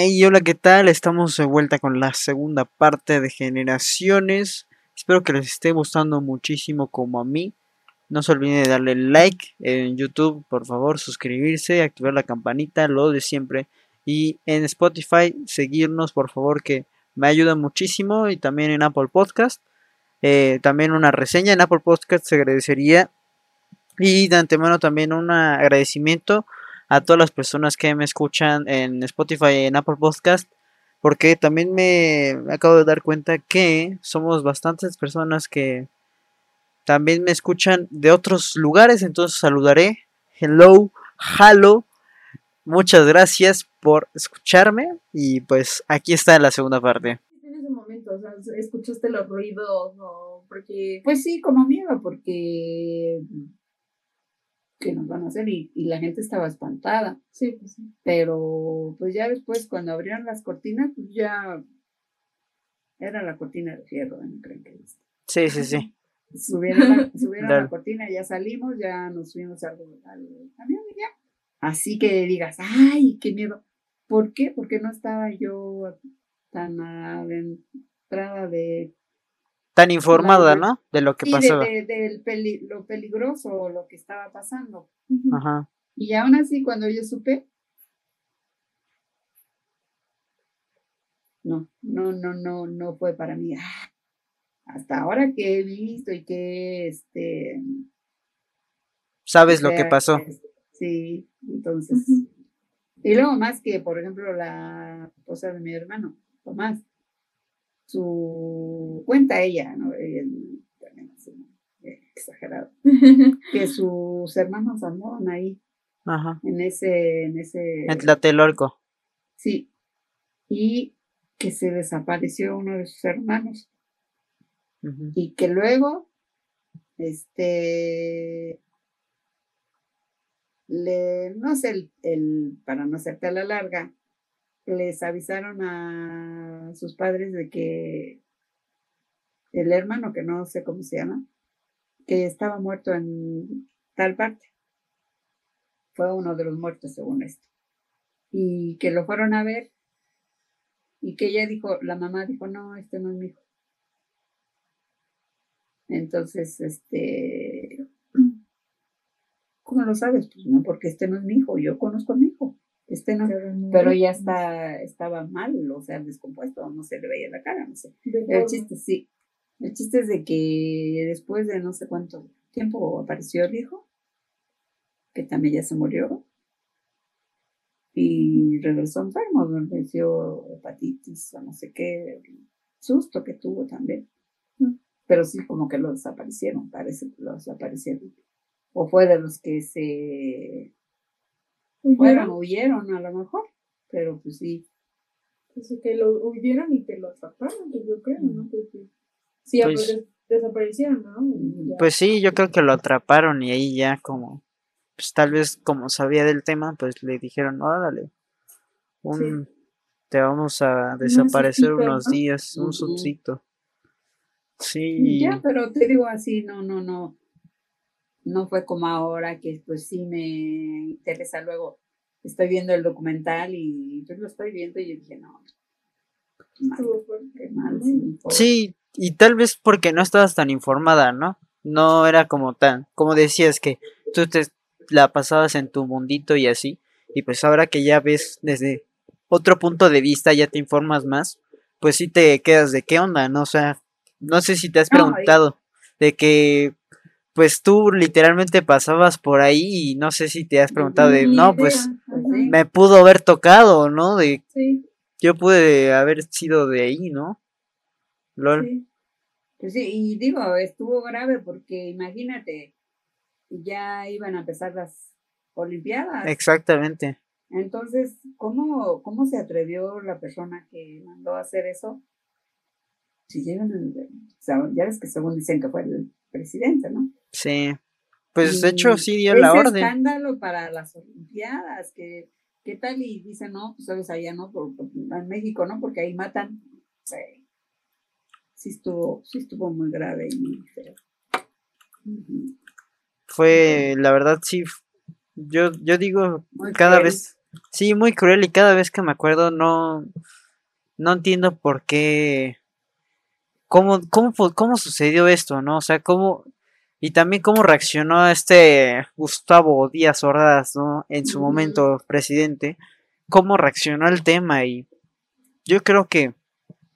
Hey, hola, ¿qué tal? Estamos de vuelta con la segunda parte de Generaciones. Espero que les esté gustando muchísimo como a mí. No se olviden de darle like en YouTube, por favor, suscribirse, activar la campanita, lo de siempre. Y en Spotify, seguirnos, por favor, que me ayuda muchísimo. Y también en Apple Podcast. Eh, también una reseña en Apple Podcast se agradecería. Y de antemano también un agradecimiento a todas las personas que me escuchan en Spotify y en Apple Podcast. Porque también me acabo de dar cuenta que somos bastantes personas que también me escuchan de otros lugares. Entonces saludaré. Hello, hello. Muchas gracias por escucharme. Y pues aquí está la segunda parte. En ese momento, o sea, escuchaste los ruidos o porque... Pues sí, como miedo, porque que nos van a hacer y, y, la gente estaba espantada. Sí, pues sí. Pero pues ya después cuando abrieron las cortinas, pues ya era la cortina de fierro, ¿no creen que viste? Sí, sí, sí. Subieron, la, subieron la cortina, ya salimos, ya nos fuimos al, al camión y ya. Así que digas, ay, qué miedo. ¿Por qué? Porque no estaba yo tan adentrada de tan informada, ¿no? De lo que sí, pasaba. De, de, de peli, lo peligroso, lo que estaba pasando. Ajá. Y aún así, cuando yo supe, no, no, no, no, no fue para mí. Ah, hasta ahora que he visto y que este. Sabes lo que pasó. Sí, entonces. Uh -huh. Y luego más que, por ejemplo, la esposa de mi hermano, Tomás, su cuenta ella, ¿no? También así, exagerado, que sus hermanos andaban ahí, Ajá. en ese, en ese. En Tlatelolco. Sí. Y que se desapareció uno de sus hermanos. Uh -huh. Y que luego, este, le, no sé, el, el, para no hacerte a la larga, les avisaron a sus padres de que el hermano, que no sé cómo se llama, que estaba muerto en tal parte. Fue uno de los muertos, según esto. Y que lo fueron a ver y que ella dijo, la mamá dijo, no, este no es mi hijo. Entonces, este, ¿cómo lo sabes? Pues no, porque este no es mi hijo, yo conozco a mi hijo. Este no, pero ya está, estaba mal, o sea, descompuesto, no se le veía la cara, no sé. El chiste, sí. El chiste es de que después de no sé cuánto tiempo apareció el hijo, que también ya se murió, y regresó enfermo, le dio hepatitis o no sé qué, susto que tuvo también. Pero sí, como que lo desaparecieron, parece que lo desaparecieron. O fue de los que se fueron, huyeron a lo mejor, pero pues sí. Pues que lo huyeron y que lo atraparon, pues yo creo, ¿no? Porque sí, pues, pues desaparecieron, ¿no? Pues sí, yo creo que lo atraparon y ahí ya como, pues tal vez como sabía del tema, pues le dijeron, órale, un, sí. te vamos a desaparecer un unos ¿no? días, un uh -huh. subcito. Sí. Ya, pero te digo así, no, no, no no fue como ahora que pues sí me interesa luego estoy viendo el documental y pues lo estoy viendo y yo dije no mal, qué mal, sí, sí, y tal vez porque no estabas tan informada no no era como tan como decías que tú te la pasabas en tu mundito y así y pues ahora que ya ves desde otro punto de vista ya te informas más pues sí te quedas de qué onda no o sea no sé si te has preguntado de que pues tú literalmente pasabas por ahí y no sé si te has preguntado de, no, pues me pudo haber tocado, ¿no? De, Sí, yo pude haber sido de ahí, ¿no? Lol. sí. Pues sí, y digo, estuvo grave porque imagínate, ya iban a empezar las Olimpiadas. Exactamente. Entonces, ¿cómo, ¿cómo se atrevió la persona que mandó a hacer eso? Si llegan, ya ves que según dicen que fue el presidente, ¿no? Sí. Pues de hecho sí dio la orden. escándalo para las Olimpiadas, que qué tal y dicen, no, pues sabes, allá no, por, por- en México no, porque ahí matan. Sí, sí estuvo, sí estuvo muy grave y. Ujú. Fue, la verdad sí, yo, yo digo, Muy cada cruel. vez, Sí, muy cruel y cada vez que me acuerdo no, no entiendo por qué, cómo, cómo, cómo sucedió esto, ¿no? O sea, cómo, y también cómo reaccionó este Gustavo Díaz Ordaz, ¿no? En su momento presidente, cómo reaccionó el tema y yo creo que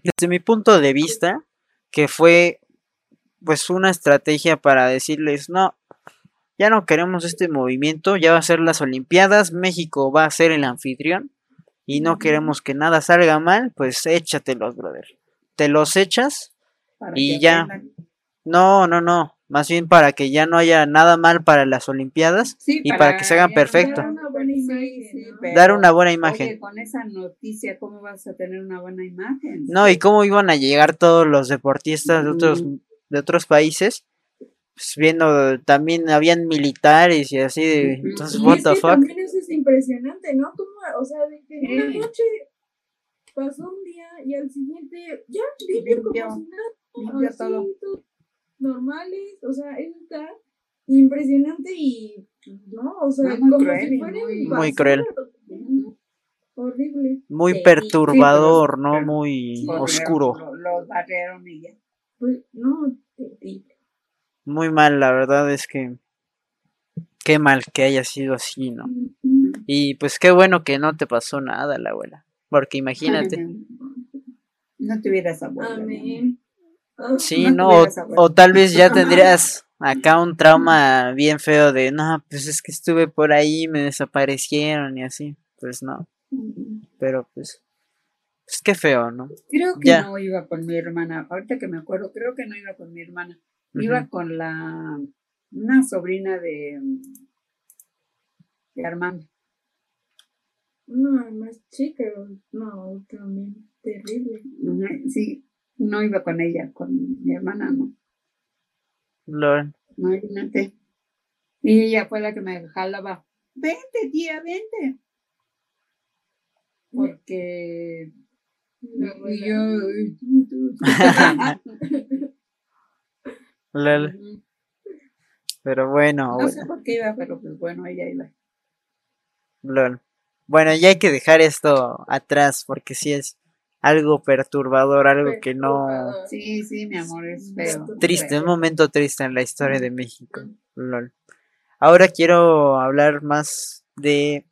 desde mi punto de vista, que fue pues una estrategia para decirles, no, ya no queremos este movimiento, ya va a ser las Olimpiadas, México va a ser el anfitrión y no queremos que nada salga mal, pues échatelos, brother. Te los echas y ya. No, no, no. Más bien para que ya no haya nada mal para las Olimpiadas y para, que se hagan perfecto. Dar una buena imagen. dar una buena imagen. con esa noticia, ¿cómo vas a tener una buena imagen? No, y cómo iban a llegar todos los deportistas de otros, de otros países. Pues viendo, también habían militares y así de. Entonces, what the fuck. También eso es impresionante, ¿no? Como, o sea, de que una noche pasó un día y al siguiente ya limpio como si nada. Todo normales, o sea, eso está impresionante y, no, o sea, como si fuera muy, cruel. Horrible. Muy perturbador, ¿no? muy oscuro. Los barrieron y ya. Pues, no, Muy mal, la verdad es que qué mal que haya sido así, ¿no? Y pues qué bueno que no te pasó nada, la abuela. Porque imagínate. No tuvieras abuela. Amén. Sí, no, o, tal vez ya tendrías acá un trauma bien feo de, no, pues es que estuve por ahí, me desaparecieron y así, pues no. Pero pues, pues qué feo, ¿no? Creo que no iba con mi hermana, ahorita que me acuerdo, creo que no iba con mi hermana, iba con la, una sobrina de, de Armando. No, más chica, no, también terrible. Sí, no iba con ella, con mi hermana, no. Lord. Imagínate. Y ella fue la que me jalaba. Vente, tía, vente. Porque. Y yo. Lol. Pero bueno. No sé por qué iba, pero pues bueno, ella iba. Lol. Bueno, ya hay que dejar esto atrás porque sí es algo perturbador, algo que no... Sí, sí, mi amor, es feo. Triste, un momento triste en la historia de México. Lol. Ahora quiero hablar más de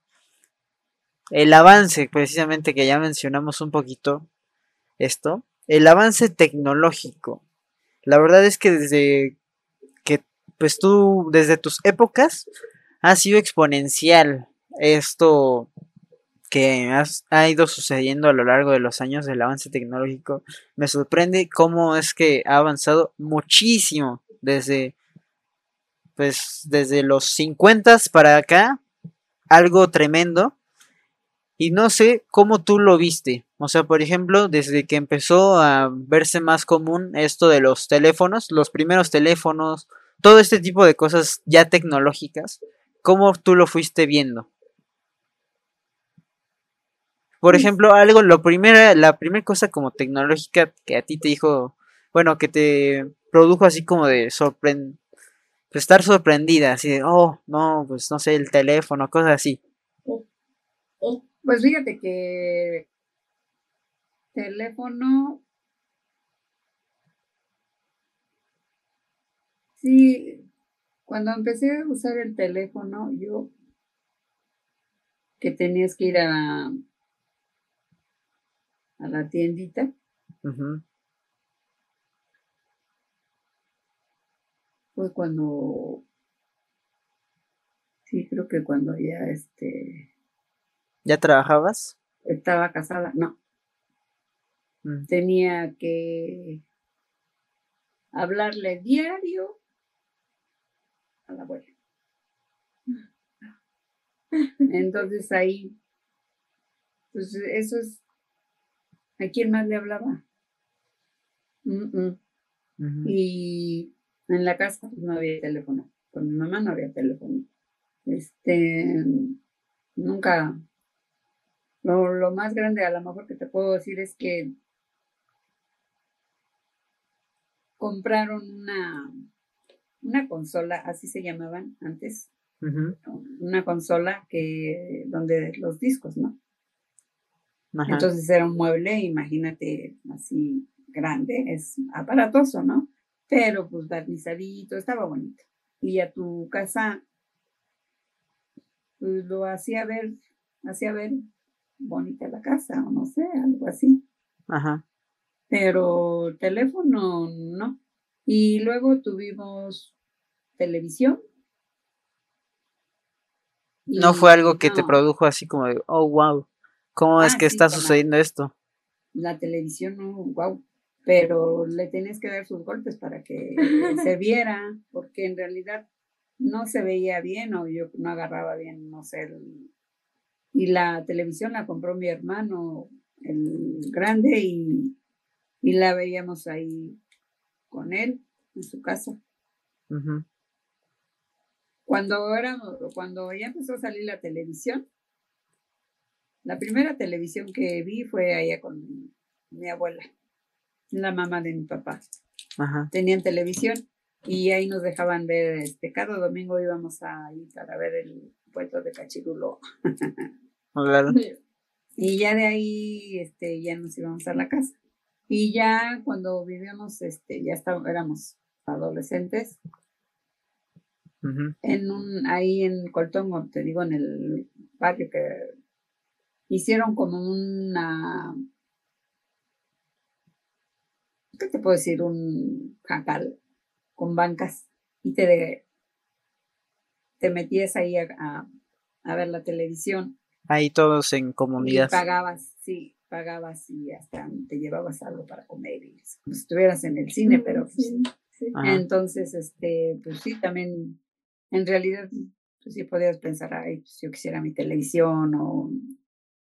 el avance, precisamente que ya mencionamos un poquito esto, el avance tecnológico. La verdad es que desde que, pues tú, desde tus épocas, ha sido exponencial esto que ha ido sucediendo a lo largo de los años del avance tecnológico, me sorprende cómo es que ha avanzado muchísimo desde pues desde los 50 para acá, algo tremendo. Y no sé cómo tú lo viste. O sea, por ejemplo, desde que empezó a verse más común esto de los teléfonos, los primeros teléfonos, todo este tipo de cosas ya tecnológicas, ¿cómo tú lo fuiste viendo? Por ejemplo, algo, lo primera, la primera cosa como tecnológica que a ti te dijo, bueno, que te produjo así como de sorprend estar sorprendida, así de, oh, no, pues no sé, el teléfono, cosas así. Pues fíjate que teléfono, sí, cuando empecé a usar el teléfono, yo que tenías que ir a a la tiendita. Fue cuando, sí, creo que cuando ya este... ¿Ya trabajabas? Estaba casada, no. Mm. Tenía que hablarle diario a la abuela. Entonces ahí, pues eso es ¿A quién más le hablaba? Y en la casa pues, no había teléfono. Con mi mamá no había teléfono. Este, nunca. Lo, lo más grande a lo mejor que te puedo decir es que compraron una, una consola, así se llamaban antes, una consola que donde los discos, ¿no? Entonces era un mueble, imagínate, así grande, es aparatoso, ¿no? Pero pues barnizadito, estaba bonito. Y a tu casa pues, lo hacía ver, hacía ver bonita la casa, o no sé, algo así. Ajá. Pero teléfono no. Y luego tuvimos televisión. No fue algo que te produjo así como de, oh, wow, ¿cómo es ah, que está sucediendo esto? La televisión, wow, pero le tienes que dar sus golpes para que se viera, porque en realidad no se veía bien o yo no agarraba bien, no sé. y la televisión la compró mi hermano, el grande, y, y la veíamos ahí con él en su casa. Cuando era, cuando ya empezó a salir la televisión, la primera televisión que vi fue allá con mi abuela, la mamá de mi papá. Tenían televisión y ahí nos dejaban ver, este, cada domingo íbamos a ir para ver el puerto de Cachirulo. Y ya de ahí, este, ya nos íbamos a la casa. Y ya cuando vivíamos, este, ya estábamos, éramos adolescentes, en un, ahí en Coltongo, te digo, en el barrio que hicieron como una, ¿qué te puedo decir? Un jacal con bancas y te, te metías ahí a, a ver la televisión. Ahí todos en comunidad. Y pagabas, sí, pagabas y hasta te llevabas algo para comer y como si estuvieras en el cine, pero pues, entonces, este, pues sí, también, en realidad, pues sí podías pensar, ay, pues yo quisiera mi televisión o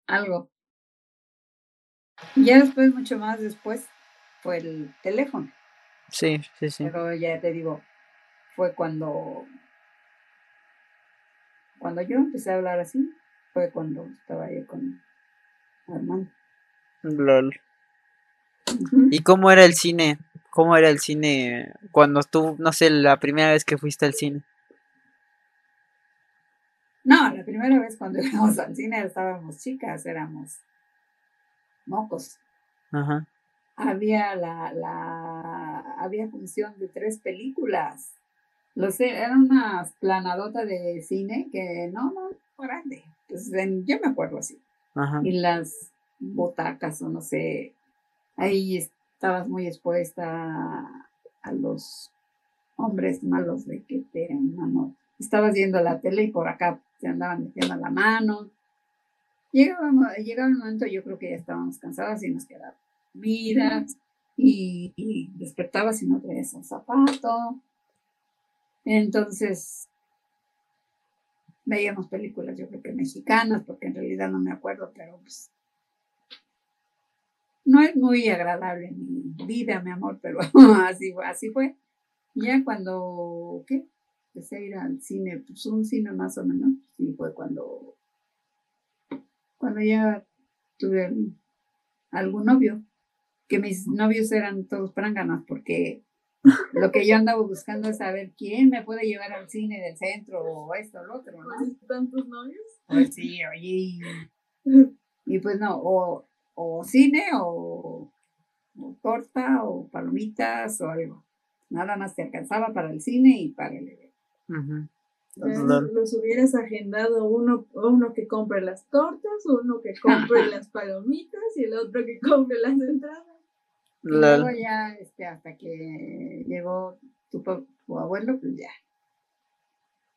algo. Ya después, mucho más después, fue el teléfono. Sí, sí, sí. Pero ya te digo, fue cuando, cuando yo empecé a hablar así, fue cuando estaba ahí con Armando. ¿Y cómo era el cine? ¿Cómo era el cine cuando tú, no sé, la primera vez que fuiste al cine? No, la primera vez cuando íbamos al cine estábamos chicas, éramos mocos. Ajá. Había la, la, había función de tres películas. Los, era una planadota de cine que no, no, grande. Pues, yo me acuerdo así. Ajá. Y las botacas o no sé, ahí estabas muy expuesta a, los hombres malos de que te mano. Estabas viendo la tele y por acá se andaban metiendo la mano. Llegaba, llegaba el momento, yo creo que ya estábamos cansadas y nos quedaba mira y, y despertabas y no traías un zapato. Entonces, veíamos películas, yo creo que mexicanas, porque en realidad no me acuerdo, pero pues no es muy agradable mi vida, mi amor, pero así, así fue. Ya cuando, ¿qué? Empecé a ir al cine, pues un cine más o menos, sí fue cuando, cuando ya tuve algún novio, que mis novios eran todos pránganos, porque lo que yo andaba buscando es saber quién me puede llevar al cine del centro o esto o lo otro, ¿no? ¿Tantos novios? Pues sí, oye. y pues no, o o cine o, torta o palomitas o algo. Nada más te alcanzaba para el cine y para el evento. los hubieras agendado uno, uno que compre las tortas, uno que compre las palomitas y el otro que compre las entradas. luego ya, este, hasta que llegó tu, tu, abuelo, pues ya.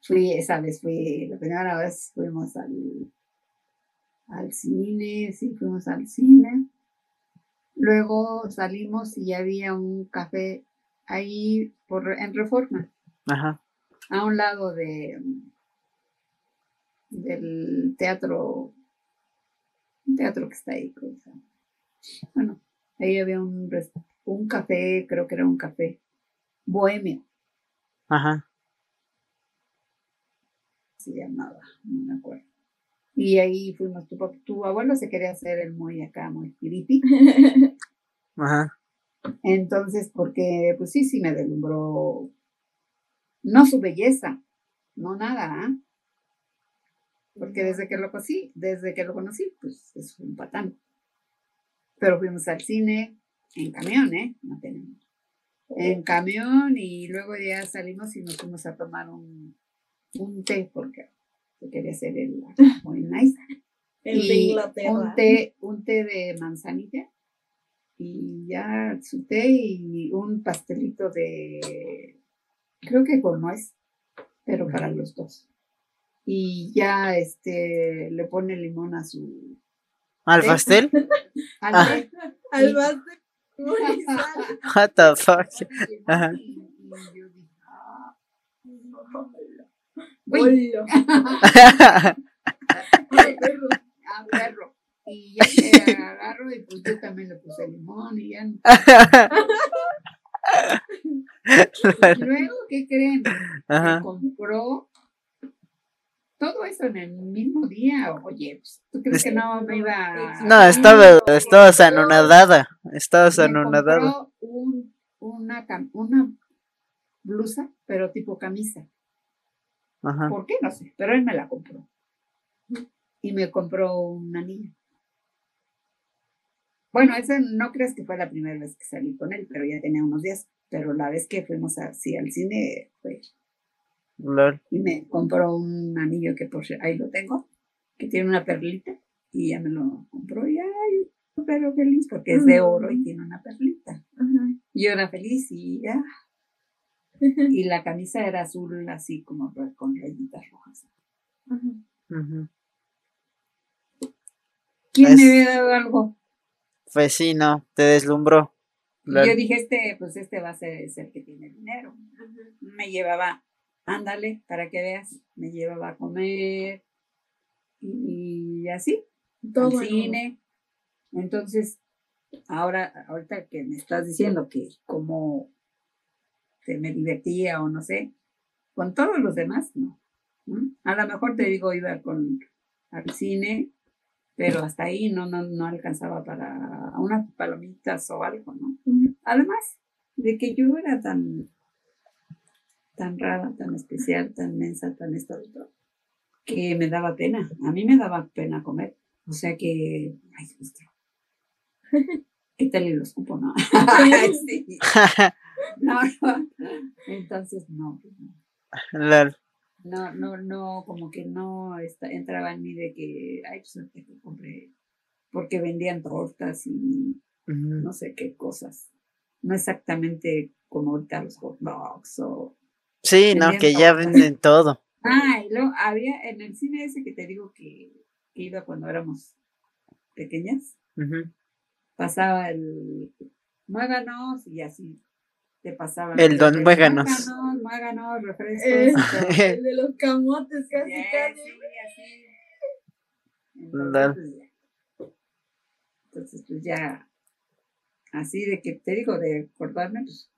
Fui, esa vez fui, la primera vez fuimos al, al cine, sí, fuimos al cine. Luego salimos y había un café ahí por, en Reforma. Ajá. A un lado de del teatro, un teatro que está ahí. Bueno, ahí había un, un café, creo que era un café bohemio. Ajá. Se llamaba, no me acuerdo. Y ahí fuimos, tu, tu abuelo se quería hacer el muy acá, muy creepy. Ajá. Entonces, porque, pues sí, sí me deslumbró, no su belleza, no nada, ¿ah? Porque desde que lo conocí, desde que lo conocí, pues es un patán. Pero fuimos al cine en camión, ¿eh? No tenemos. En camión y luego ya salimos y nos fuimos a tomar un, un té porque quería hacer el muy nice. El de Inglaterra. Un té, un té de manzanilla y ya su té y un pastelito de, creo que con nuez, pero para los dos. Y ya este le pone limón a su ¿Al pastel? al Ah. té. Al sal. What the fuck? Ajá. y- y yo dije, "Ah, uy, Hola. ah, perro. Y ya que agarro y pues yo también le puse limón y ya. Y luego, ¿qué creen? Me Ajá. compró todo eso en el mismo día. Oye, pues, ¿tú crees que no me iba a- No, estaba, estabas anonadada. Estabas Me anonadada. compró un, una, una blusa, pero tipo camisa. Ajá. ¿Por qué? No sé, pero él me la compró. Y me compró un anillo. Bueno, ese no crees que fue la primera vez que salí con él, pero ya tenía unos días. Pero la vez que fuimos así al cine, fue Lol. y me compró un anillo que por ahí lo tengo, que tiene una perlita, y ya me lo compró y ay, pero feliz porque es de oro y tiene una perlita. Y yo era feliz y ya. Y la camisa era azul así como con rayitas rojas. ¿Quién Es- me había dado algo? Pues sí, no, te deslumbró. Yo dije, este, pues este va a ser es el que tiene dinero. Me llevaba, ándale, para que veas, me llevaba a comer y así. Todo al cine. Entonces, ahora, ahorita que me estás diciendo que como que me divertía o no sé, con todos los demás, no. ¿Mm? A lo mejor te digo, iba con al cine, pero hasta ahí no, no, no alcanzaba para unas palomitas o algo, ¿no? Además de que yo era tan, tan rara, tan especial, tan mensa, tan esto, que me daba pena. A mí me daba pena comer. O sea que, ay, Dios mío. Quítale los cupos, ¿no? Sí. No, no. Entonces, no, pues, no. No, no, no, como que no está, entraba en mí de que, ay, pues ahorita que compré, porque vendían tortas y no sé qué cosas. No exactamente como ahorita los hot dogs o... Sí, no, que ya venden todo. Ah, y luego había en el cine ese que te digo que, que iba cuando éramos pequeñas, pasaba el muéganos y así te. El don. Muéganos. Muéganos, refrescos. El de los camotes, casi, Sí, casi. sí. Entonces, pues, ya. Entonces, pues ya, así de que te digo, de acordarme, pues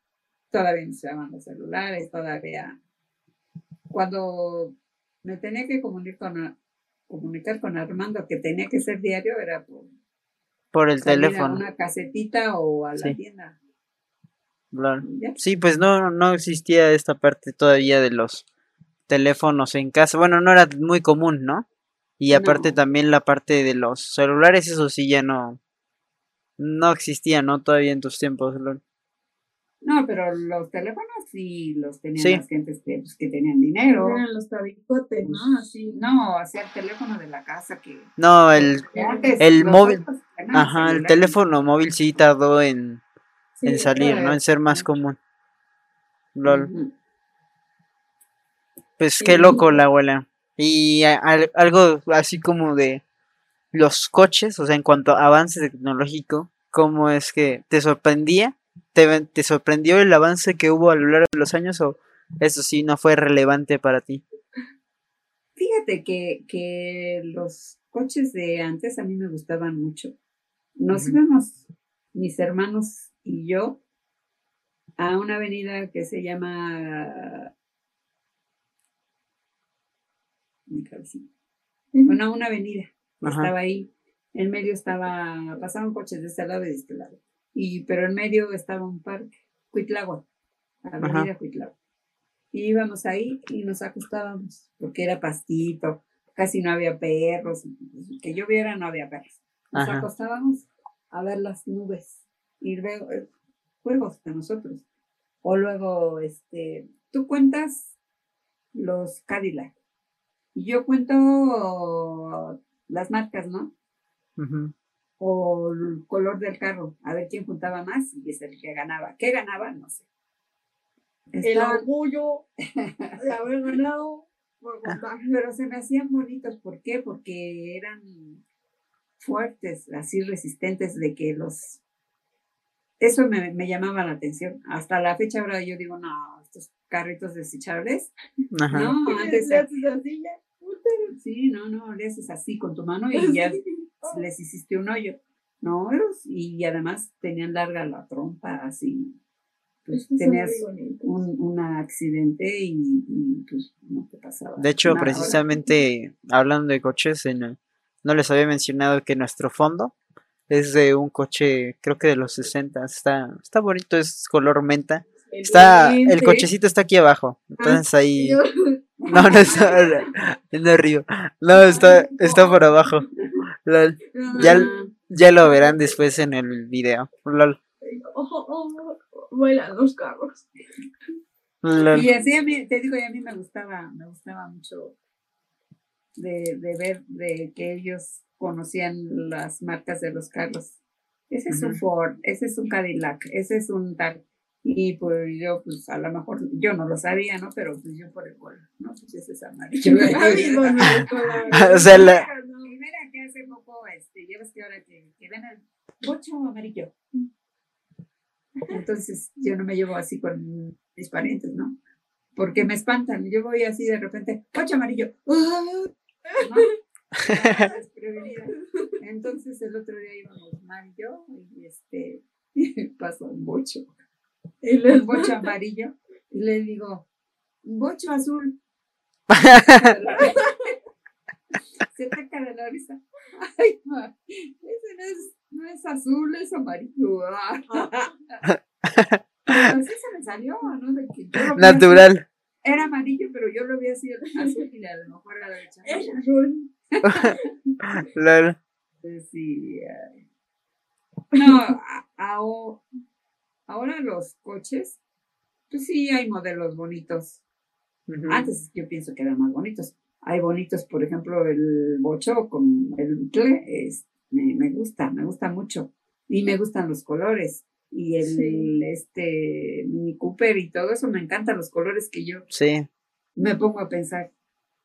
todavía no se llaman los celulares, todavía. Cuando me tenía que comunicar con, comunicar con Armando, que tenía que ser diario, era por Por el a teléfono. una casetita o a la Sí. tienda. Sí, pues no, no existía esta parte todavía de los teléfonos en casa. Bueno, no era muy común, ¿no? Y aparte No. también la parte de los celulares, eso sí ya no, no existía, ¿no? Todavía en tus tiempos, lol. No, pero los teléfonos sí los tenían Sí. las gentes que, pues, que tenían dinero. Eran los tabicotes, ¿no? Así. No, hacía el teléfono de la casa que No, el, el móvil- ajá, el teléfono móvil sí tardó en, Sí, en salir, ¿no? En ser más común. Lol. Pues Sí. qué loco la abuela. Y a- algo así como de los coches, o sea, en cuanto a avance tecnológico, ¿cómo es que te sorprendía? ¿Te, te sorprendió el avance que hubo a lo largo de los años o eso sí no fue relevante para ti? Fíjate que, que los coches de antes a mí me gustaban mucho. Nos Ujú. íbamos, mis hermanos y yo, a una avenida que se llama... Mi cabecita. Bueno, una avenida. Ajá. Estaba ahí. En medio estaba, pasaban coches de este lado y de este lado. Y, pero en medio estaba un parque, Cuitlagua, Avenida Cuitlagua. Y íbamos ahí y nos acostábamos, porque era pastito, casi no había perros, que yo viera no había perros. Nos Ajá. acostábamos a ver las nubes y luego eh, juegos de nosotros. O luego, este, tú cuentas los Cadillac y yo cuento las marcas, ¿no? O el color del carro, a ver quién juntaba más y es el que ganaba. ¿Qué ganaba? No sé. El orgullo de haber ganado por pero se me hacían bonitos. ¿Por qué? Porque eran fuertes, así resistentes de que los... Eso me, me llamaba la atención. Hasta la fecha ahora yo digo, no, estos carritos desechables. Ajá. No, antes... Le haces así ya. Sí, no, no, le haces así con tu mano y ya les hiciste un hoyo. No, eros- y además tenían larga la trompa, así. Pues tenías un, un accidente y, y, pues no te pasaba. De hecho, precisamente hablando de coches, en el- no les había mencionado que nuestro fondo es de un coche, creo que de los 60. Está, está bonito, es color menta. Está, el cochecito está aquí abajo. Entonces ahí. No, no está no arriba. No, está, está por abajo. Lol. Ya, Ah, ya lo verán después en el video. Lol. Vuelan los carros. Lol. Y así a mí, te digo, a mí me gustaba, me gustaba mucho de, de ver de que ellos conocían las marcas de los carros. Ese es un. Ford, ese es un Cadillac, ese es un tal. Y pues yo, pues a lo mejor, yo no lo sabía, ¿no? Pero pues yo por el gol, ¿no? Pues ese es amarillo. O sea, la- Y mira que hace poco, este, ves que ahora que, que ven el bocho amarillo. Entonces yo no me llevo así con mis parientes, ¿no? Porque me espantan. Yo voy así de repente, bocho amarillo. ¡Ah! ¿No? Ah. Entonces el otro día íbamos Mar y yo y este pasó un bocho, un bocho amarillo y le digo, bocho azul. Se ataca de la risa. Ay, ma, ese no es, no es azul, es amarillo. Pero sí se me salió, ¿no? De que yo Natural. Era amarillo, pero yo lo vi así azul y a lo mejor era de es chamoy. azul. Lol. Sí. No, a- ahora los coches, pues sí hay modelos bonitos. Antes yo pienso que eran más bonitos. Hay bonitos, por ejemplo, el bocho con el Beetle, es, me, me gusta, me gusta mucho. Y me gustan los colores. Y el, Sí. este Mini Cooper y todo eso, me encantan los colores que yo Sí. me pongo a pensar.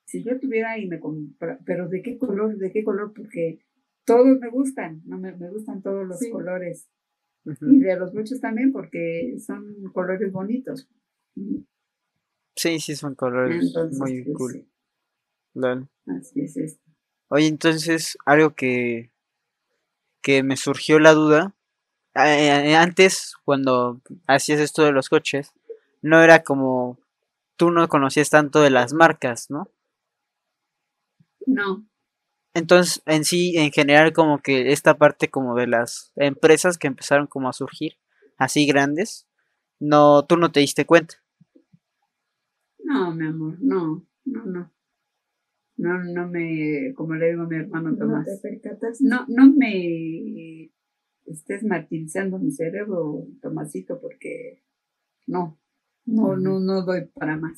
Si yo tuviera y me compra, pero ¿de qué color? ¿De qué color? Porque todos me gustan, no me, me gustan todos los Sí. colores. Y de los muchos también, porque son colores bonitos. Sí, sí, son colores Entonces, muy pues, cool. sí, así es esto. Oye, entonces, algo que, que me surgió la duda, eh, antes, cuando hacías esto de los coches, no era como, tú no conocías tanto de las marcas, ¿no? No, Entonces, en sí, en general, como que esta parte como de las empresas que empezaron como a surgir, así grandes, no, tú no te diste cuenta. no, mi amor, no, no, no. No, no me, como le digo a mi hermano No Tomás, te percatas. no, no me estés martirizando mi cerebro, Tomasito, porque no, no, no, no doy para más.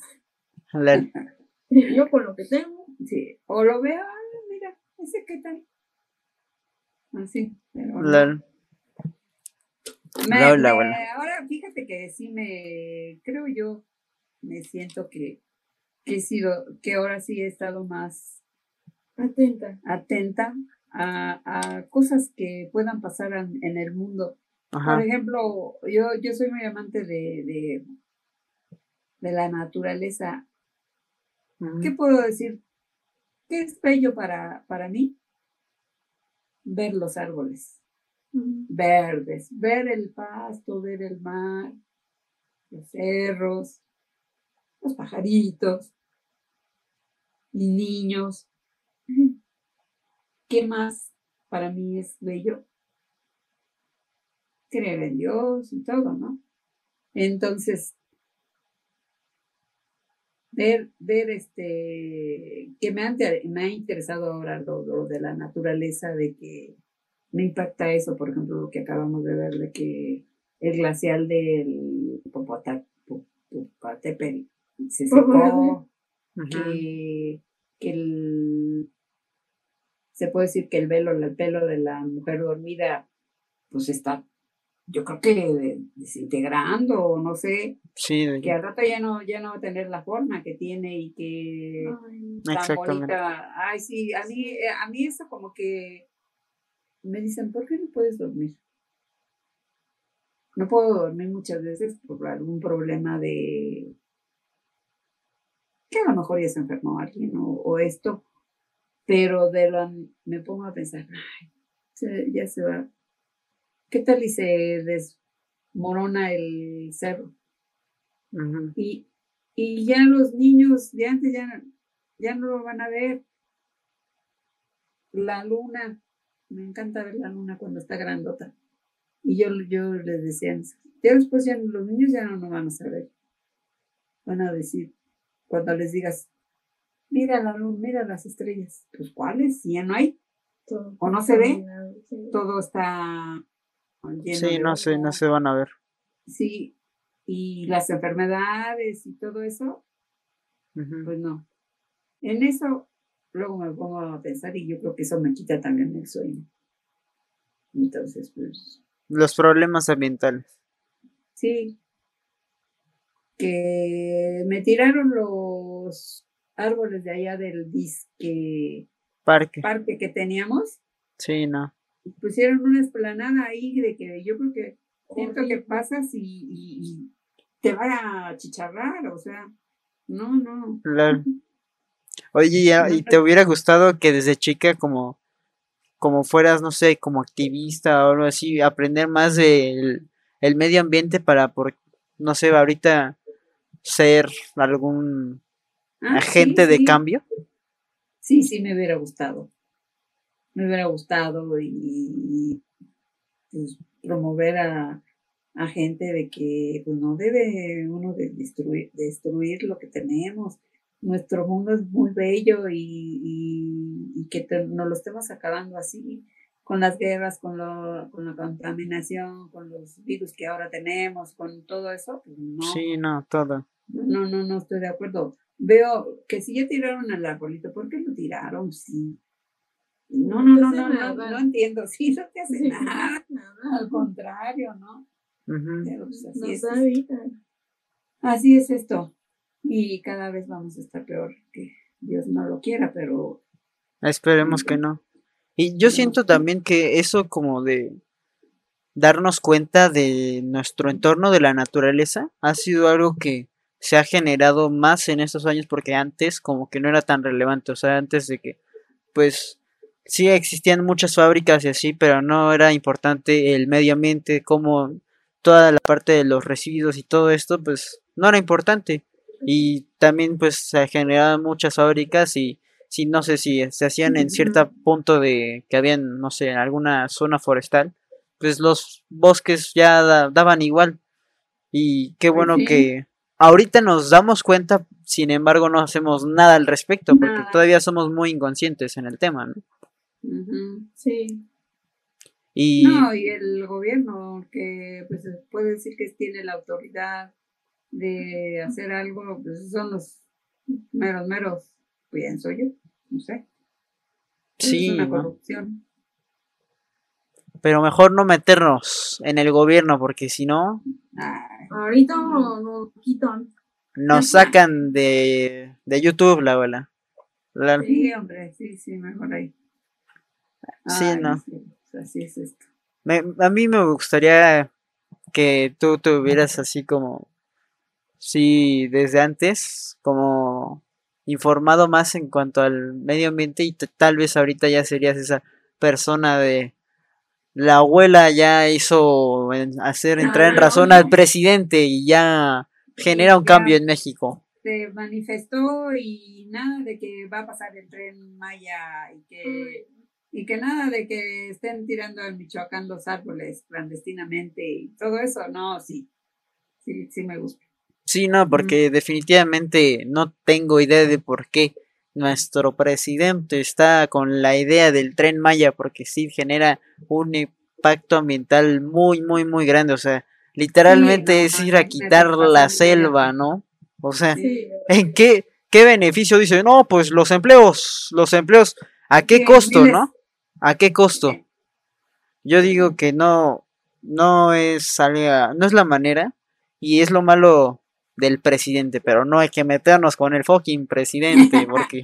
Yo con lo que tengo, Sí, o lo veo, ah, mira, ese qué tal. Así, pero no. Lol. Me- Lol, la me- abuela. ahora fíjate que sí me, creo yo, me siento que, que he sido, que ahora sí he estado más atenta. atenta a, a cosas que puedan pasar en, en el mundo. Por ejemplo, yo, yo soy muy amante de, de, de la naturaleza. ¿Qué puedo decir? ¿Qué es bello para, para mí? Ver los árboles verdes, ver el pasto, ver el mar, los cerros, los pajaritos, y niños. ¿Qué más para mí es bello? Creer en Dios y todo, ¿no? Entonces, ver, ver este, que me, me ha interesado ahora lo, de la naturaleza, de que me impacta eso, por ejemplo, lo que acabamos de ver, de que el glacial del Popocatépetl se secó, que, que el, se puede decir que el velo, el pelo de la mujer dormida, pues está yo creo que desintegrando, o no sé, que al rato ya no, ya no va a tener la forma que tiene y que tan bonita. Ay, sí, a mí, eh, a mí eso como que me dicen, ¿por qué no puedes dormir? No puedo dormir muchas veces por algún problema de que a lo mejor ya se enfermó alguien o, esto, pero de lo me pongo a pensar, ay, ya se va ¿qué tal y se desmorona el cerro? y, y ya los niños de antes ya, ya no lo van a ver. La luna, me encanta ver la luna cuando está grandota. Y yo, yo les decía, ya después ya los niños ya no lo van a saber. Van a decir, cuando les digas, mira la luna, mira las estrellas, pues cuáles, si ya no hay, o no se ve, todo está Sí, no se, no se van a ver. Sí, y las enfermedades y todo eso, pues no. En eso, luego me pongo a pensar y yo creo que eso me quita también el sueño. Entonces, pues... Los problemas ambientales. Sí. Que me tiraron los árboles de allá del disque parque, parque que teníamos. Sí, no. Pusieron una esplanada ahí de que yo creo que siento que pasas y, te va a chicharrar, o sea, no, no. Oye, ¿y te hubiera gustado que desde chica como, como fueras, no sé, como activista o algo así, aprender más del el medio ambiente para, por, no sé, ahorita ser algún ah, agente de cambio? Sí, sí, me hubiera gustado me hubiera gustado y, pues, promover a, gente de que pues, no debe uno de destruir, destruir lo que tenemos. Nuestro mundo es muy bello y, y, que no lo estemos acabando así con las guerras, con, lo, con la contaminación, con los virus que ahora tenemos, con todo eso, pues no. Sí, no, todo. No, no, no estoy de acuerdo. Veo que si ya tiraron al arbolito, ¿por qué lo tiraron? Sí. No, no, no, no, no, no, entiendo. Sí, no te hace nada. Al contrario, ¿no? Pues, así, es, así es esto. Y cada vez vamos a estar peor, que Dios no lo quiera, pero... Esperemos que no. Y yo siento también que eso como de darnos cuenta de nuestro entorno, de la naturaleza, ha sido algo que se ha generado más en estos años porque antes como que no era tan relevante, o sea, antes de que pues sí existían muchas fábricas y así, pero no era importante el medio ambiente, como toda la parte de los residuos y todo esto, pues no era importante. Y también pues se generaban muchas fábricas y si no sé si se hacían en cierto punto de que habían, no sé, en alguna zona forestal, pues los bosques ya daban igual. Y qué bueno que ahorita nos damos cuenta, sin embargo no hacemos nada al respecto, porque todavía somos muy inconscientes en el tema, ¿no? Sí. Y... No, y el gobierno, que pues puede decir que tiene la autoridad de hacer algo, pues son los meros, meros, pienso yo, no sé. Sí. Es una corrupción. Pero mejor no meternos en el gobierno, porque si no. Ahorita nos quitan. Nos sacan de, de YouTube, la abuela. Sí, hombre, sí, sí, mejor ahí. Sí, no. así es esto. a mí me gustaría que tú tuvieras así como, sí, desde antes, como informado más en cuanto al medio ambiente y tal vez ahorita ya serías esa persona de la abuela ya hizo hacer entrar en razón al presidente y ya genera un cambio en México. Se manifestó y nada de que va a pasar el tren Maya y que y que nada de que estén tirando en Michoacán los árboles clandestinamente y todo eso, no, sí, sí, sí me gusta. Sí, no, porque definitivamente no tengo idea de por qué nuestro presidente está con la idea del tren Maya, porque sí genera un impacto ambiental muy, muy, muy grande. O sea, literalmente es ir a quitar la selva, ¿no? O sea, ¿en qué, qué beneficio dice? No, pues los empleos, los empleos, ¿a qué costo, no? ¿A qué costo? Yo digo que no, no es no es la manera y es lo malo del presidente, pero no hay que meternos con el fucking presidente porque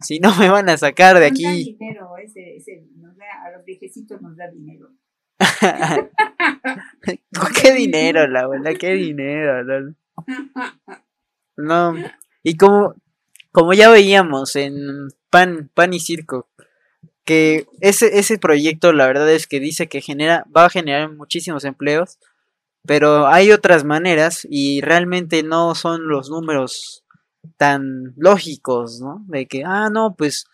si no me van a sacar de aquí. dinero, ese, ese nos da, a los viejecitos nos da dinero. ¿Qué dinero, la verdad? ¿Qué dinero? No. Y como, como ya veíamos en Pan, Pan y Circo, que ese, ese proyecto la verdad es que dice que genera, va a generar muchísimos empleos, pero hay otras maneras y realmente no son los números tan lógicos, ¿no? De que, ah, no, pues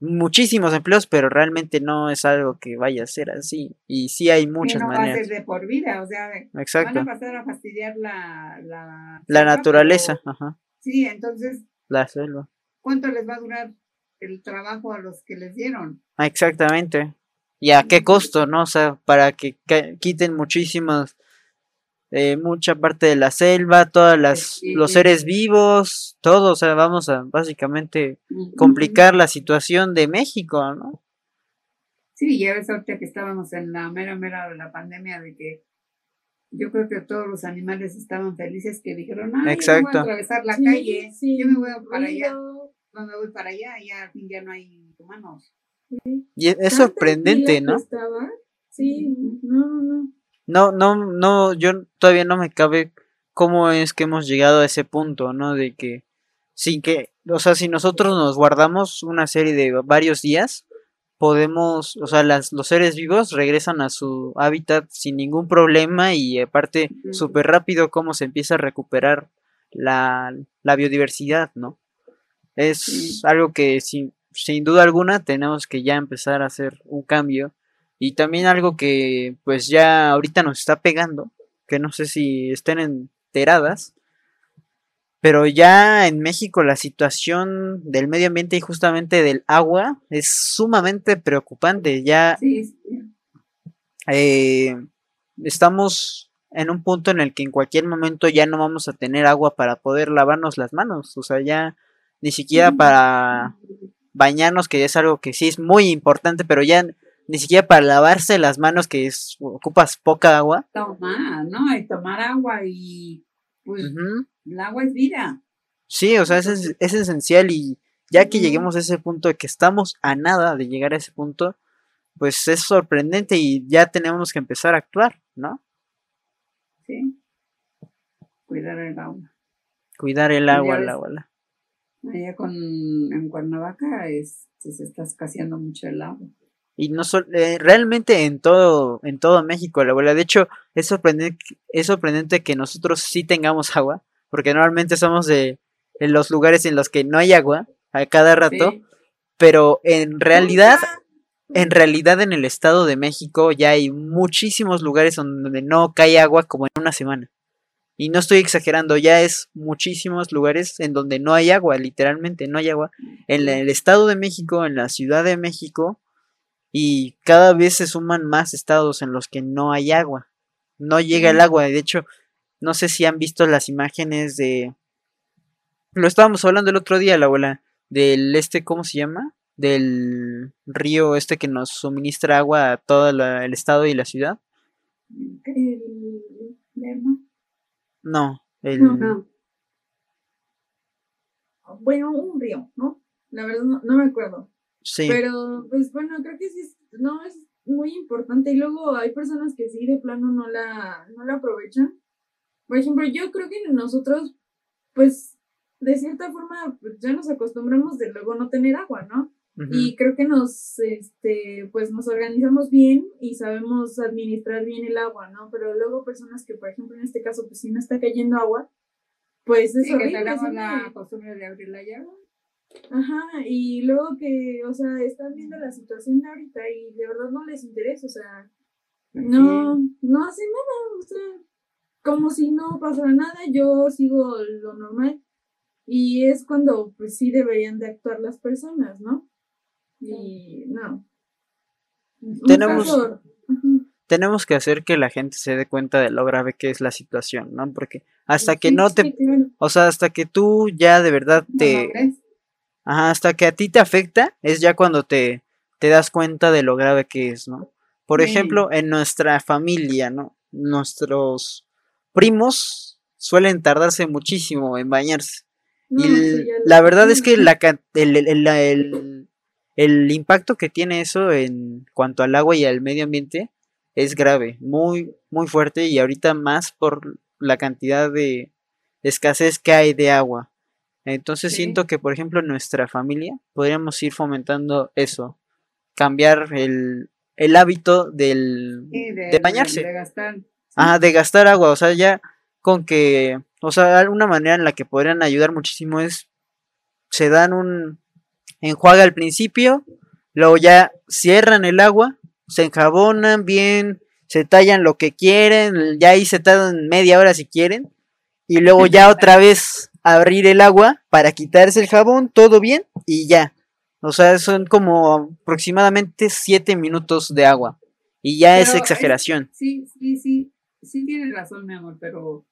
muchísimos empleos, pero realmente no es algo que vaya a ser así. Y sí hay muchas maneras. Va a ser de por vida, o sea, Exacto. van a pasar a fastidiar la, la, la naturaleza. Ajá. Sí, entonces. La selva. ¿Cuánto les va a durar el trabajo a los que les dieron? Ah, exactamente. ¿Y a qué costo, no? O sea, para que quiten muchísimas eh, mucha parte de la selva, todas las los seres vivos, todo, o sea, vamos a básicamente complicar la situación de México, ¿no? Sí, ya ves ahorita que estábamos en la mera mera de la pandemia de que yo creo que todos los animales estaban felices que dijeron, ah, Exacto. voy a atravesar la calle, yo me voy para allá, no me voy para allá, ya al fin ya no hay humanos. Y es sorprendente, ¿no? Sí, no, no. No, no, no, yo todavía no me cabe cómo es que hemos llegado a ese punto, ¿no? De que sin que, o sea, si nosotros nos guardamos una serie de varios días, podemos, o sea, las, los seres vivos regresan a su hábitat sin ningún problema y aparte súper rápido cómo se empieza a recuperar la, la biodiversidad, ¿no? Es algo que sin, sin duda alguna tenemos que ya empezar a hacer un cambio y también algo que pues ya ahorita nos está pegando, que no sé si estén enteradas, pero ya en México la situación del medio ambiente y justamente del agua es sumamente preocupante. Ya eh, estamos en un punto en el que en cualquier momento ya no vamos a tener agua para poder lavarnos las manos. O sea, ya ni siquiera para bañarnos, que es algo que sí es muy importante, pero ya ni siquiera para lavarse las manos, que es, ocupas poca agua. Tomar, ¿no? Y tomar agua y pues el agua es vida. Sí, o sea, es, es esencial y ya que lleguemos a ese punto de que estamos a nada de llegar a ese punto, pues es sorprendente y ya tenemos que empezar a actuar, ¿no? Sí. Cuidar el agua. Cuidar el agua, el agua. Allá con, en Cuernavaca es, se está escaseando mucho el agua y no eh, realmente en todo en todo México la abuela de hecho es sorprendente es sorprendente que nosotros sí tengamos agua porque normalmente somos de en los lugares en los que no hay agua a cada rato pero en realidad en realidad en el estado de México ya hay muchísimos lugares donde no cae agua como en una semana. Y no estoy exagerando, ya es muchísimos lugares en donde no hay agua, literalmente no hay agua. En el Estado de México, en la Ciudad de México, y cada vez se suman más estados en los que no hay agua. No llega el agua. De hecho, no sé si han visto las imágenes de... Lo estábamos hablando el otro día, la abuela, del este, ¿cómo se llama? Del río este que nos suministra agua a todo el estado y la ciudad. ¿El No, el... No, Bueno, un río, ¿no? La verdad no me acuerdo. Pero, pues bueno, creo que sí, no es muy importante. Y luego hay personas que sí, de plano, no la, no la aprovechan. Por ejemplo, yo creo que nosotros, pues, de cierta forma, pues, ya nos acostumbramos de luego no tener agua, ¿no? Y creo que nos, este, pues nos organizamos bien y sabemos administrar bien el agua, ¿no? Pero luego personas que, por ejemplo, en este caso, pues si no está cayendo agua, pues es sí, que tenemos la costumbre de abrir la llave. Ajá, y luego que, o sea, están viendo la situación de ahorita y de verdad no les interesa, o sea, no, no hacen nada, o sea, como si no pasara nada, yo sigo lo normal. Y es cuando, pues sí, deberían de actuar las personas, ¿no? Y no. Tenemos- caso-. Tenemos que hacer que la gente se dé cuenta de lo grave que es la situación, ¿no? Porque hasta que Sí, no sí, te, claro. o sea, hasta que tú ya de verdad No te. Ajá, hasta que a ti te afecta es ya cuando te, te das cuenta de lo grave que es, ¿no? Por Sí. ejemplo, en nuestra familia, ¿no? Nuestros primos suelen tardarse muchísimo en bañarse. No, y la verdad es que la, el- el- el impacto que tiene eso en cuanto al agua y al medio ambiente es grave, muy, muy fuerte y ahorita más por la cantidad de escasez que hay de agua. Entonces Sí. siento que, por ejemplo, en nuestra familia podríamos ir fomentando eso, cambiar el, el hábito del, Sí, de bañarse. De gastar. Ajá, de gastar agua, o sea, ya con que, o sea, una manera en la que podrían ayudar muchísimo es, se dan un enjuague al principio, luego ya cierran el agua, se enjabonan bien, se tallan lo que quieren, ya ahí se tardan media hora si quieren, y luego ya otra vez abrir el agua para quitarse el jabón, todo bien, y ya. O sea, son como aproximadamente 7 minutos de agua. Y ya es Pero es- exageración. Sí, sí, sí, sí tienes razón, mi amor, pero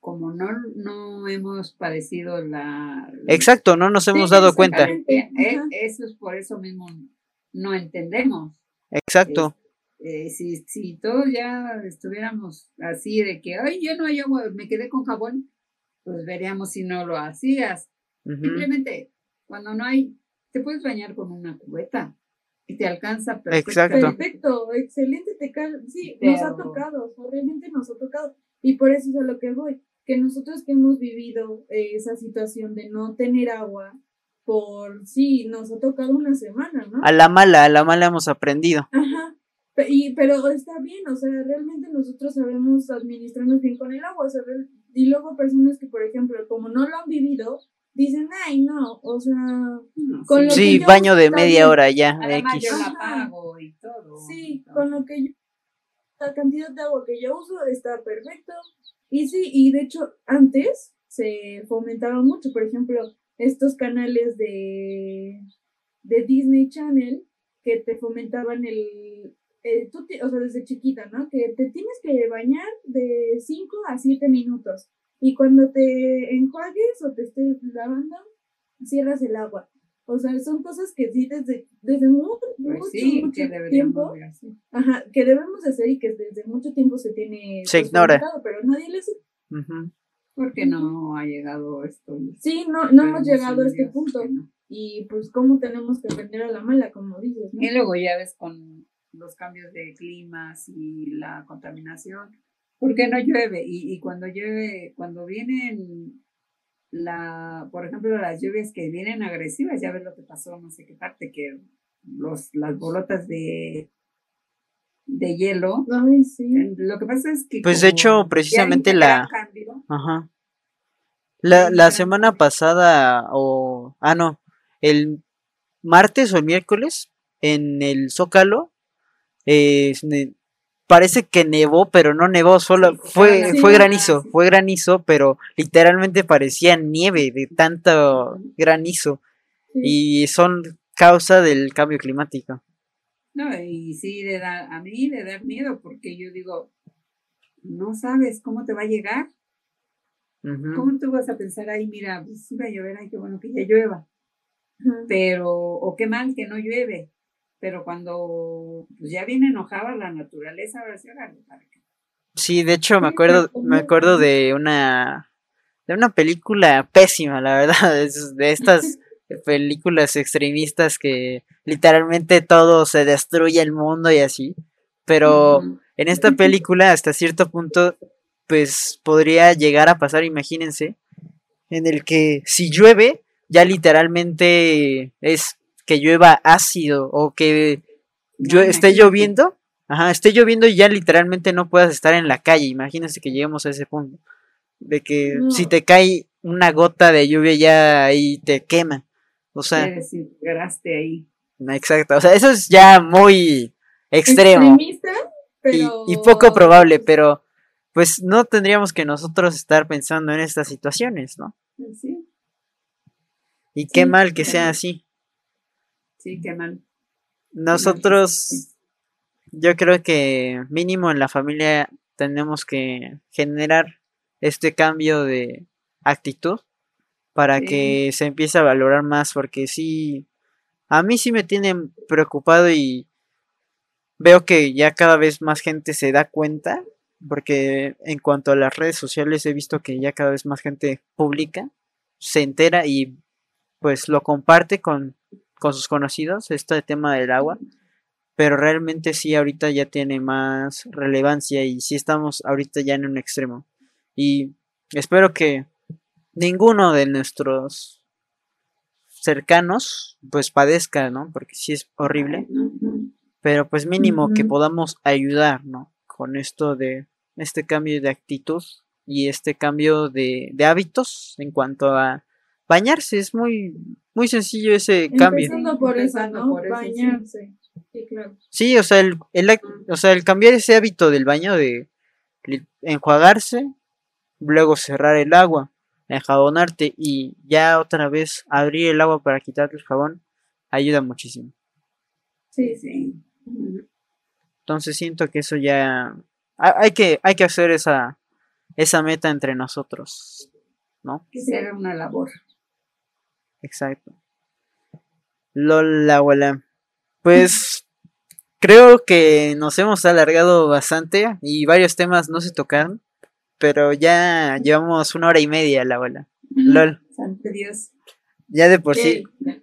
como no, no hemos padecido la... Exacto, no nos hemos Sí, dado cuenta. Eh, eso es por eso mismo no entendemos. Exacto. Eh, si, si todos ya estuviéramos así de que, ay, ya no hay agua, me quedé con jabón, pues veríamos si no lo hacías. Simplemente, cuando no hay, te puedes bañar con una cubeta y te alcanza Exacto. Perfecto, excelente, te sí, nos ha tocado, o sea, realmente nos ha tocado. Y por eso es a lo que voy, que nosotros que hemos vivido eh, esa situación de no tener agua, por sí, nos ha tocado una semana, ¿no? A la mala, a la mala hemos aprendido. Ajá. Y, pero está bien, o sea, realmente nosotros sabemos administrarnos bien con el agua, o sea, y luego personas que, por ejemplo, como no lo han vivido, dicen, ay, no, o sea, No, Con lo que Sí, yo baño de media hora ya. Además, X. yo la pago y todo. Sí, con lo que yo, la cantidad de agua que yo uso está perfecto. Y sí, y de hecho antes se fomentaba mucho, por ejemplo, estos canales de, de Disney Channel que te fomentaban el, eh, tú te- o sea, desde chiquita, ¿no? Que te tienes que bañar de 5 a 7 minutos. Y cuando te enjuagues o te estés lavando, cierras el agua. O sea, son cosas que sí desde, desde mu- Pues mucho, sí, mucho que tiempo. Ajá, que debemos de hacer y que desde mucho tiempo se tiene Se pues, ignora. pero nadie le hace. Ujú. Porque no ha llegado esto. Sí, no, no hemos llegado a este Dios punto. no. Y pues cómo tenemos que aprender a la mala, como dices, ¿no? Y luego ya ves con los cambios de climas y la contaminación, ¿por qué no llueve? Y, y cuando llueve, cuando vienen la, por ejemplo, las lluvias que vienen agresivas, ya ves lo que pasó, no sé qué parte, que los, las bolotas de, de hielo, Ay, sí. lo que pasa es que Pues, de hecho, precisamente la- cambio, Ajá. La, la semana pasada, o. Ah, no. El martes o el miércoles, en el Zócalo, eh, ne- parece que nevó, pero no nevó, solo fue, sí. fue granizo, sí. fue granizo, pero literalmente parecía nieve de tanto granizo. sí. Y son causa del cambio climático. No, y sí, de da- a mí de dar miedo, porque yo digo, no sabes cómo te va a llegar. Ujú. ¿Cómo tú vas a pensar ahí, mira, pues sí va a llover, ay, qué bueno que ya llueva? Pero, o qué mal que no llueve. Pero cuando pues ya viene enojada la naturaleza, ahora sí, órale, para que- Sí, de hecho me acuerdo, me acuerdo de una de una película pésima, la verdad, es de estas películas extremistas que literalmente todo se destruye el mundo y así. Pero en esta película hasta cierto punto pues podría llegar a pasar, imagínense, en el que si llueve ya literalmente es que llueva ácido o que No, llo- esté lloviendo, ajá, esté lloviendo y ya literalmente no puedas estar en la calle. Imagínense que lleguemos a ese punto. De que si te cae una gota de lluvia ya ahí te quema. O sea, Te desintegraste ahí. exacto. O sea, eso es ya muy extremo y, poco probable, pero pues no tendríamos que nosotros estar pensando en estas situaciones, ¿no? Pues Sí, Y qué Sí, mal que sea así. Sí, qué mal. Nosotros, yo creo que mínimo en la familia tenemos que generar este cambio de actitud para Sí. que se empiece a valorar más, porque sí, a mí sí me tiene preocupado y veo que ya cada vez más gente se da cuenta, porque en cuanto a las redes sociales he visto que ya cada vez más gente publica, se entera y pues lo comparte con, con sus conocidos, este tema del agua, pero realmente sí ahorita ya tiene más relevancia y sí estamos ahorita ya en un extremo. Y espero que ninguno de nuestros cercanos pues padezca, ¿no? Porque sí es horrible, pero pues mínimo que podamos ayudar, ¿no? Con esto de este cambio de actitud y este cambio de, de hábitos en cuanto a bañarse. Es muy, muy sencillo ese cambio. Empezando por Empezando ¿no? por eso, sí. Bañarse. Sí, claro. Sí, o sea, el, el o sea, el cambiar ese hábito del baño de enjuagarse, luego cerrar el agua, enjabonarte y ya otra vez abrir el agua para quitarte el jabón, ayuda muchísimo. Sí, sí. Entonces siento que eso ya ha- hay que hay que hacer esa esa meta entre nosotros, ¿no? Que sea una labor. Exacto. Lola, abuela. Pues creo que nos hemos alargado bastante y varios temas no se tocaron, pero ya llevamos una hora y media, la abuela. Lol. Santo Dios. Ya de por sí, Sí.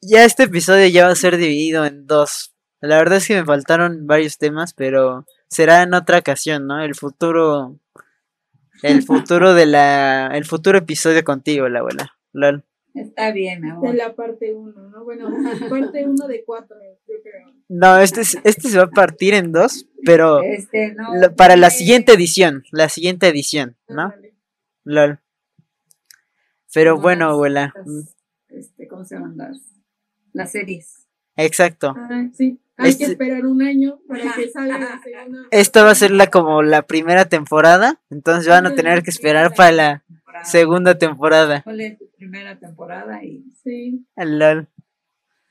ya este episodio ya va a ser dividido en dos. La verdad es que me faltaron varios temas, pero será en otra ocasión, ¿no? El futuro, el futuro de la, el futuro episodio contigo, la abuela. Lol. Está bien, mi De amor. la parte 1, ¿no? Bueno, parte 1 de 4, yo creo. No, este, es- este se va a partir en dos, pero Este, no. lo- para la siguiente edición, la siguiente edición, ¿no? Ándale. Lol. Pero no, bueno, las- abuela. las, mm, Este, ¿cómo se llaman las? Las series. Exacto. Ah, sí. Hay Este- que esperar un año para que salga la segunda. Esta va a ser la como la primera temporada, entonces van a tener que esperar para la temporada. segunda temporada. Tu primera temporada y Sí. Lol.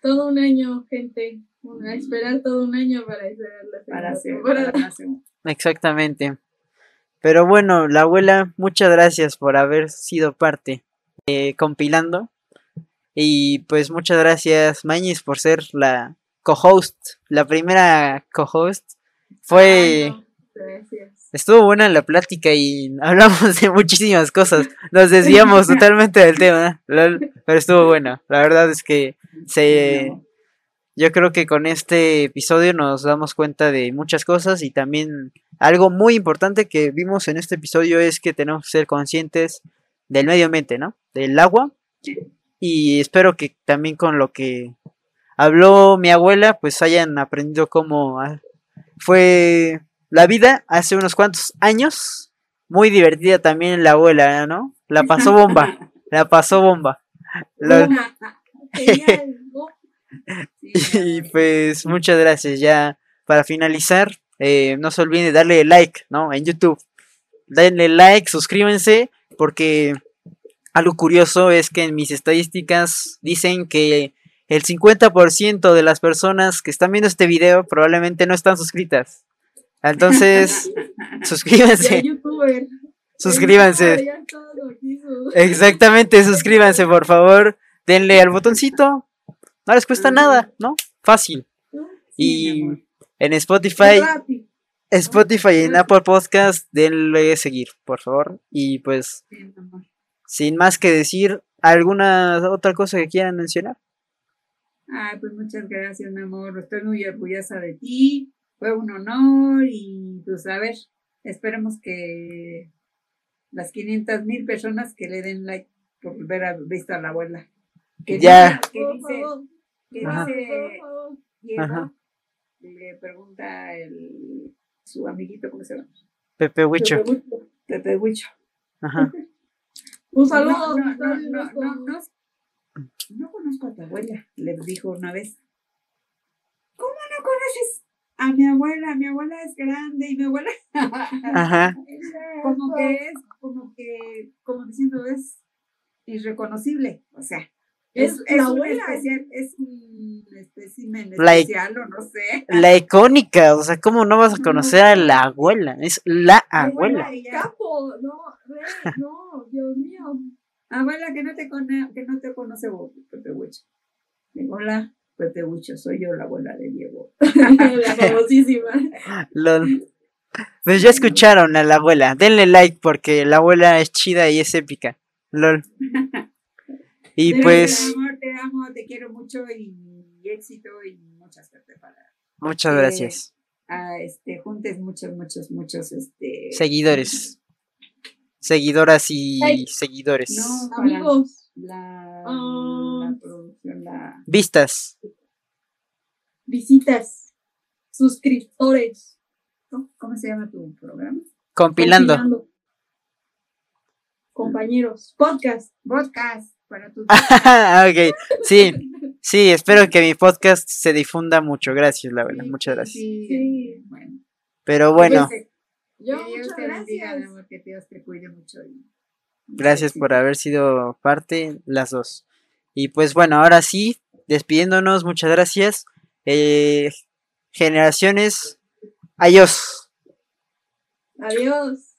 Todo un año, gente. A esperar todo un año para hacer la segunda para hacer temporada. para la. Exactamente. Pero bueno, la abuela, muchas gracias por haber sido parte eh, compilando. Y pues muchas gracias, Mañis, por ser la co-host, la primera co-host. Fue, Ay, no, Gracias. Estuvo buena la plática y hablamos de muchísimas cosas. Nos desviamos totalmente del tema, pero estuvo bueno. La verdad es que se, yo creo que con este episodio nos damos cuenta de muchas cosas y también algo muy importante que vimos en este episodio es que tenemos que ser conscientes del medio ambiente, ¿no? Del agua. Y espero que también con lo que habló mi abuela, pues hayan aprendido cómo ah, fue la vida hace unos cuantos años. Muy divertida también la abuela, ¿no? La pasó bomba, la pasó bomba. Y pues muchas gracias. Ya para finalizar, eh, no se olviden de darle like, ¿no? En YouTube. Denle like, suscríbanse, porque algo curioso es que en mis estadísticas dicen que el 50% de las personas que están viendo este video probablemente no están suscritas. Entonces, suscríbanse, youtuber. suscríbanse. Exactamente, suscríbanse, por favor. Denle al botoncito. No les cuesta nada, ¿no? Fácil. Y en Spotify. Spotify y en Apple Podcast, denle seguir, por favor. Y pues, sin más que decir, ¿alguna otra cosa que quieran mencionar? Ay, pues muchas gracias, mi amor. Estoy muy orgullosa de ti. Fue un honor y pues a ver, esperemos que las 500 mil personas que le den like por haber visto a la abuela. Que Ya. dice- que dice, que Ajá. dice. Diego, Ajá. le pregunta el, su amiguito, ¿cómo se llama? Pepe Huicho. Pepe Huicho. Ajá. Un saludo. No, no, no, no, no conozco a tu abuela, le dijo una vez. ¿Cómo no conoces a mi abuela, mi abuela es grande y mi abuela Ajá. como que es, como que, como diciendo, es irreconocible, o sea, es, Es es la un abuela. especial, es un espécimen Like- especial o no sé. La icónica, o sea, ¿cómo no vas a conocer a la abuela? Es la abuela. Abuela, y ya. Capo, no, re, no, Dios mío. Abuela que no te conoce, que no te conoce vos, Pepe hola, Pepe Huicho, soy yo la abuela de Diego. La famosísima. Lol. Pues ya escucharon a la abuela. Denle like porque la abuela es chida y es épica. Lol. Y Pero, pues, amor, te amo, te quiero mucho y éxito y mucha suerte para muchas eh, gracias. a este juntes muchos, muchos, muchos este Seguidores. Seguidoras y seguidores. No, Amigos, la, Ah. la producción, la Vistas. visitas, suscriptores. ¿cómo- ¿cómo se llama tu programa? Compilando. compilando, Compañeros, podcast. Podcast para tu ok. Sí, sí, espero que mi podcast se difunda mucho. Gracias, la. Sí, Muchas gracias. sí, Sí. bueno. Pero bueno, Que Yo, Dios muchas te bendiga, mi gracias. amor, que Dios te cuide mucho. y- gracias por haber sido parte, las dos. Y pues bueno, ahora sí, despidiéndonos, muchas gracias. Eh, generaciones, adiós. Adiós.